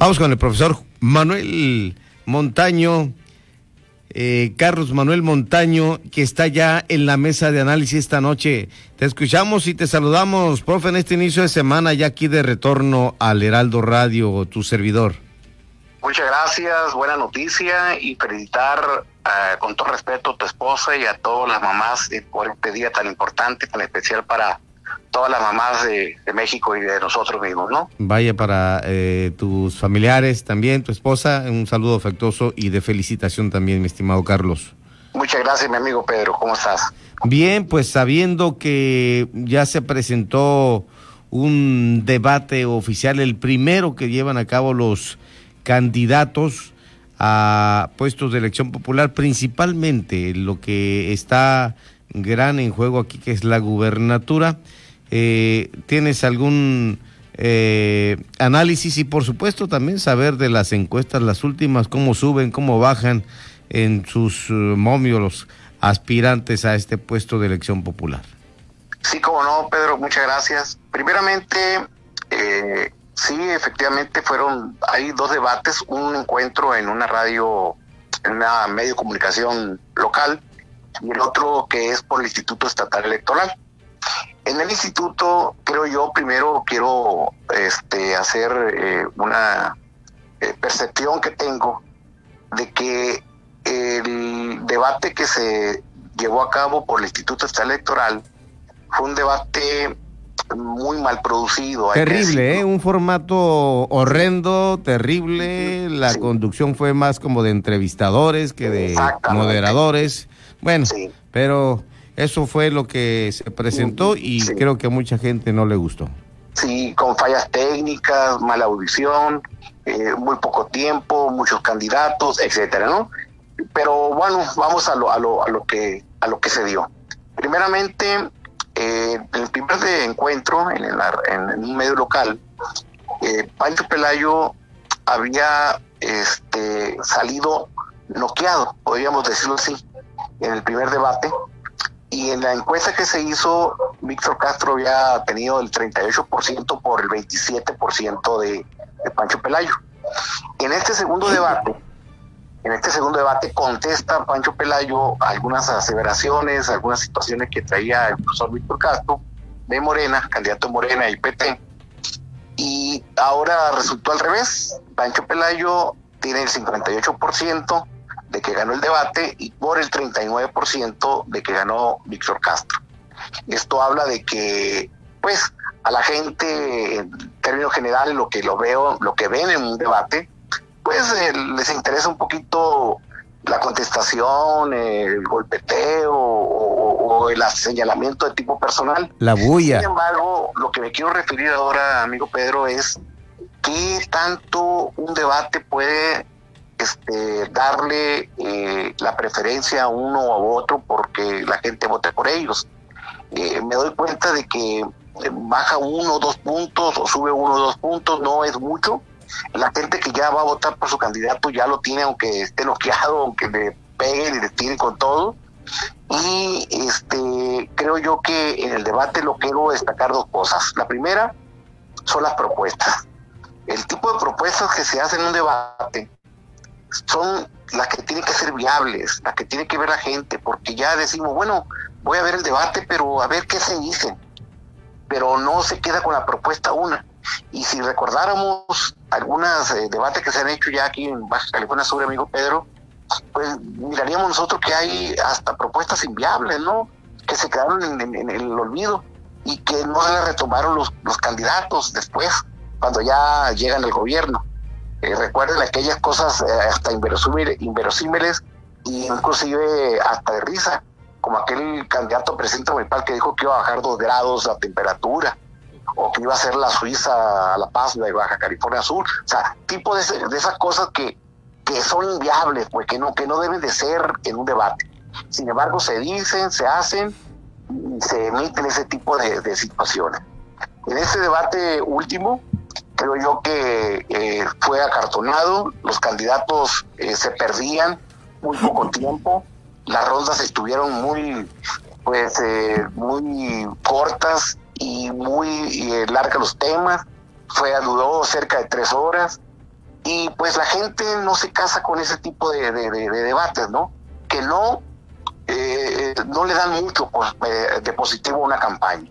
Vamos con el profesor Manuel Montaño, eh, Carlos Manuel Montaño, que está ya en la mesa de análisis esta noche. Te escuchamos y te saludamos, profe, en este inicio de semana, ya aquí de retorno al Heraldo Radio, tu servidor. Muchas gracias, buena noticia y felicitar uh, con todo respeto a tu esposa y a todas las mamás por este día tan importante, tan especial para todas las mamás de, de, México y de nosotros mismos, ¿no? Vaya para eh, tus familiares también, tu esposa, un saludo afectuoso y de felicitación también, mi estimado Carlos. Muchas gracias, mi amigo Pedro, ¿cómo estás? Bien, pues sabiendo que ya se presentó un debate oficial, el primero que llevan a cabo los candidatos a puestos de elección popular, principalmente lo que está gran en juego aquí, que es la gubernatura. Eh, ¿Tienes algún eh, análisis y por supuesto también saber de las encuestas, las últimas, cómo suben, cómo bajan en sus uh, momios los aspirantes a este puesto de elección popular? Sí, como no, Pedro, muchas gracias. Primeramente, eh, sí, efectivamente fueron, hay dos debates, un encuentro en una radio, en una medio de comunicación local y el otro que es por el Instituto Estatal Electoral. En el instituto, creo yo, primero quiero este, hacer eh, una eh, percepción que tengo de que el debate que se llevó a cabo por el Instituto Estatal Electoral fue un debate muy mal producido. Terrible, ¿eh? un formato horrendo, terrible. La sí. conducción fue más como de entrevistadores que de moderadores. Bueno, sí. pero eso fue lo que se presentó y sí. creo que a mucha gente no le gustó. Sí, con fallas técnicas, mala audición, eh, muy poco tiempo, muchos candidatos, etcétera, ¿no? Pero bueno, vamos a lo, a lo, a lo que a lo que se dio. Primeramente, eh, en el primer de encuentro en, el, en, un medio local, eh, Pancho Pelayo había este, salido noqueado, podríamos decirlo así, en el primer debate. Y en la encuesta que se hizo, Víctor Castro había tenido el 38% por el 27% de, de Pancho Pelayo. En este segundo debate, en este segundo debate contesta Pancho Pelayo algunas aseveraciones, algunas situaciones que traía el profesor Víctor Castro de Morena, candidato de Morena y PT. Y ahora resultó al revés. Pancho Pelayo tiene el 58% de que ganó el debate y por el 39% de que ganó Víctor Castro. Esto habla de que, pues, a la gente, en términos generales, lo que lo veo, lo que ven en un debate, pues eh, les interesa un poquito la contestación, el golpeteo o, o, el señalamiento de tipo personal. La bulla. Sin embargo, lo que me quiero referir ahora, amigo Pedro, es qué tanto un debate puede este, darle eh, la preferencia a uno a otro porque la gente vote por ellos. Eh, me doy cuenta de que baja uno o dos puntos o sube uno o dos puntos, no es mucho, la gente que ya va a votar por su candidato ya lo tiene aunque esté noqueado, aunque le peguen y le tiren con todo. Y este creo yo que en el debate lo quiero destacar dos cosas. La primera son las propuestas. El tipo de propuestas que se hacen en un debate son las que tienen que ser viables, las que tiene que ver la gente, porque ya decimos, bueno, voy a ver el debate, pero a ver qué se dice. Pero no se queda con la propuesta una. Y si recordáramos algunos eh, debates que se han hecho ya aquí en Baja California Sur, amigo Pedro, pues miraríamos nosotros que hay hasta propuestas inviables, ¿no? Que se quedaron en el olvido y que no se le retomaron los, los candidatos después, cuando ya llegan al gobierno. Eh, recuerden aquellas cosas eh, hasta inverosímiles, y inclusive hasta de risa, como aquel candidato presidente municipal que dijo que iba a bajar dos grados la temperatura o que iba a ser la Suiza a La Paz de Baja California Sur, o sea, tipo de, de esas cosas que, que son inviables, pues que no, que no deben de ser en un debate. Sin embargo, se dicen, se hacen y se emiten ese tipo de, de situaciones. En este debate último, creo yo que eh, fue acartonado, los candidatos eh, se perdían muy poco tiempo, las rondas estuvieron muy, pues, eh, muy cortas y muy eh, larga los temas. Fue, duró cerca de tres horas Y pues la gente no se casa con ese tipo de, debates, ¿no? Que no, eh, no le dan mucho pues, eh, de positivo a una campaña.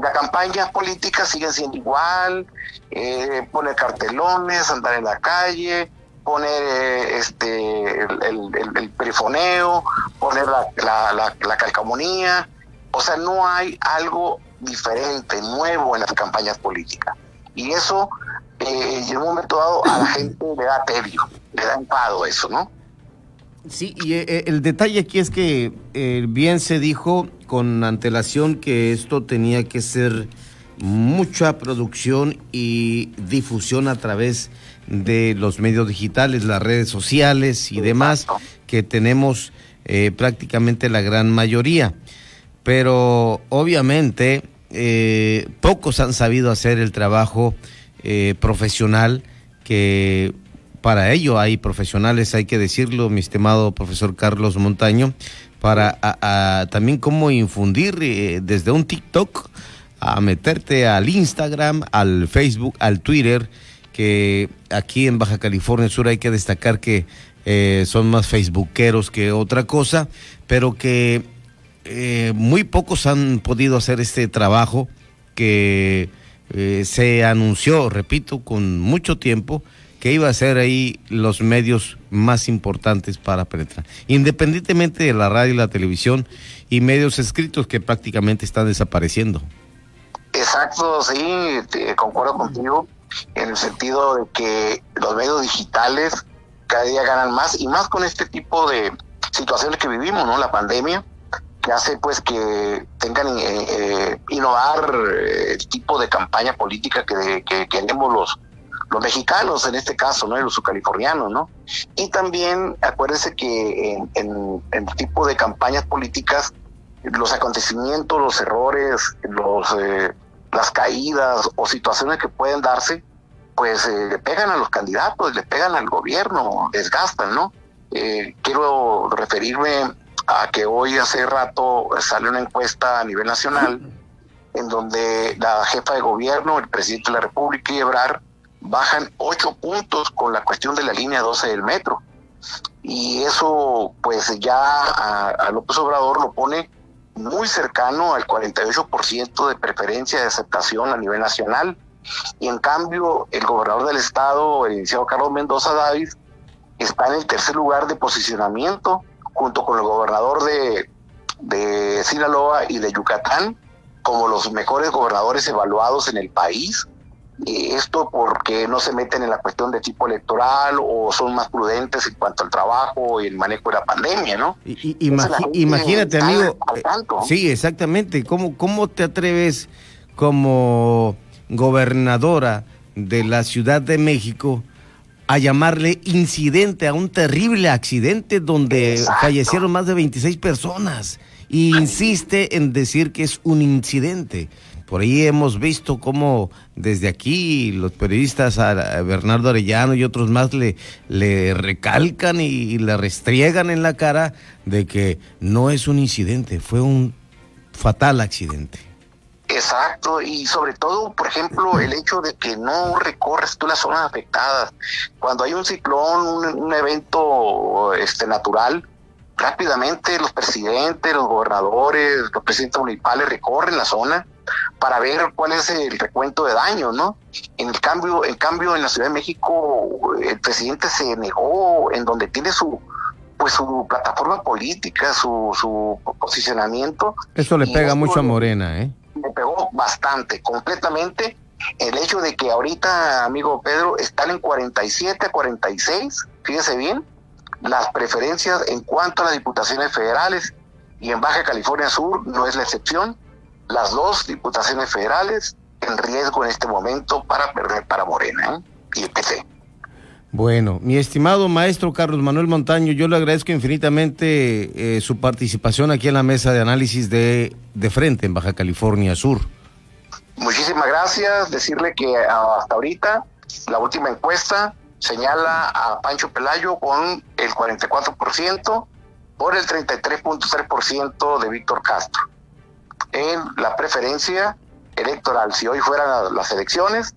Las campañas políticas siguen siendo igual, eh, poner cartelones, andar en la calle, poner eh, este el, perifoneo, poner la, la, la, calcamonía. O sea, no hay algo diferente, nuevo en las campañas políticas. Y eso, eh, en un momento dado, a la gente le da tedio, le da enfado eso, ¿no? Sí, y eh, el detalle aquí es que bien se dijo con antelación que esto tenía que ser mucha producción y difusión a través de los medios digitales, las redes sociales y demás, que tenemos eh, prácticamente la gran mayoría. Pero obviamente eh, pocos han sabido hacer el trabajo eh, profesional que para ello. Hay profesionales, hay que decirlo, mi estimado profesor Carlos Montaño, para también cómo infundir eh, desde un TikTok a meterte al Instagram, al Facebook, al Twitter, que aquí en Baja California Sur hay que destacar que eh, son más facebookeros que otra cosa, pero que eh, muy pocos han podido hacer este trabajo que se anunció, repito, con mucho tiempo que iba a ser ahí los medios más importantes para penetrar, independientemente de la radio y la televisión y medios escritos que prácticamente están desapareciendo. Exacto, sí, concuerdo contigo en el sentido de que los medios digitales cada día ganan más y más con este tipo de situaciones que vivimos, ¿no? La pandemia que hace pues que tengan eh, eh, innovar eh, el tipo de campaña política que, que queremos los los mexicanos en este caso, ¿no? Y los californianos, ¿no? Y también acuérdense que en, el tipo de campañas políticas, los acontecimientos, los errores, los eh, las caídas o situaciones que pueden darse, pues eh, le pegan a los candidatos, le pegan al gobierno, desgastan, ¿no? Eh, quiero referirme a que hoy hace rato sale una encuesta a nivel nacional en donde la jefa de gobierno, el presidente de la República y bajan ocho puntos con la cuestión de la línea 12 del metro. Y eso, pues ya a, López Obrador lo pone muy cercano al 48% de preferencia de aceptación a nivel nacional. Y en cambio, el gobernador del estado, el iniciado Carlos Mendoza Davis, está en el tercer lugar de posicionamiento, junto con el gobernador de, de Sinaloa y de Yucatán, como los mejores gobernadores evaluados en el país esto porque no se meten en la cuestión de tipo electoral o son más prudentes en cuanto al trabajo y el manejo de la pandemia, ¿no? imagínate, amigo. Eh, sí, exactamente. ¿Cómo, ¿Cómo te atreves como gobernadora de la Ciudad de México a llamarle incidente a un terrible accidente donde fallecieron más de 26 personas? Y insiste en decir que es un incidente. Por ahí hemos visto cómo desde aquí los periodistas a Bernardo Arellano y otros más le, recalcan y, le restriegan en la cara de que no es un incidente, fue un fatal accidente. Exacto, y sobre todo, por ejemplo, el hecho de que no recorres tú las zonas afectadas. Cuando hay un ciclón, un, un evento este natural, rápidamente los presidentes, los gobernadores, los presidentes municipales recorren la zona para ver cuál es el recuento de daños, ¿no? En el cambio, en cambio en la Ciudad de México el presidente se negó en donde tiene su pues su plataforma política, su, su posicionamiento. Eso le pega mucho a Morena, ¿eh? Le pegó bastante, completamente. El hecho de que ahorita, amigo Pedro, están en 47 a 46, fíjese bien, las preferencias en cuanto a las diputaciones federales y en Baja California Sur no es la excepción las dos diputaciones federales en riesgo en este momento para perder para Morena ¿eh? y el PC. Bueno, mi estimado maestro Carlos Manuel Montaño, yo le agradezco infinitamente eh, su participación aquí en la mesa de análisis de, de frente en Baja California Sur. Muchísimas gracias. Decirle que hasta ahorita la última encuesta señala a Pancho Pelayo con el 44% por el 33.3% de Víctor Castro en la preferencia electoral. Si hoy fueran las elecciones,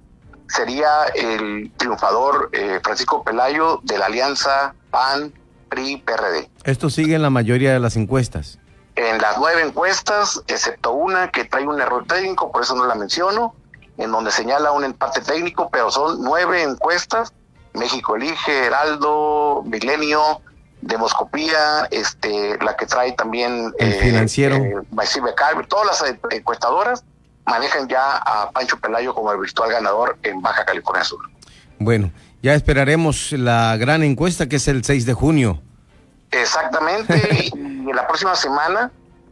sería el triunfador eh, Francisco Pelayo de la alianza PAN, PRI, PRD. Esto sigue en la mayoría de las encuestas. En las nueve encuestas, excepto una que trae un error técnico, por eso no la menciono, en donde señala un empate técnico, pero son nueve encuestas. México elige, Heraldo, Milenio, Demoscopía, este, la que trae también el eh, financiero, eh, todas las encuestadoras manejan ya a Pancho Pelayo como el virtual ganador en Baja California Sur. Bueno, ya esperaremos la gran encuesta que es el 6 de junio. Exactamente, y la próxima semana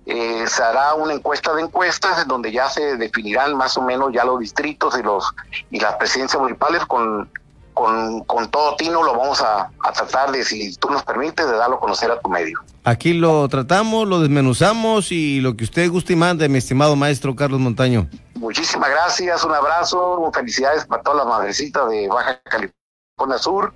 eh, se hará una encuesta de encuestas en donde ya se definirán más o menos ya los distritos y los y las presidencias municipales con con, con todo tino lo vamos a, a, tratar de, si tú nos permites, de darlo a conocer a tu medio. Aquí lo tratamos, lo desmenuzamos y lo que usted guste y mande, mi estimado maestro Carlos Montaño. Muchísimas gracias, un abrazo, felicidades para todas las madrecitas de Baja California Sur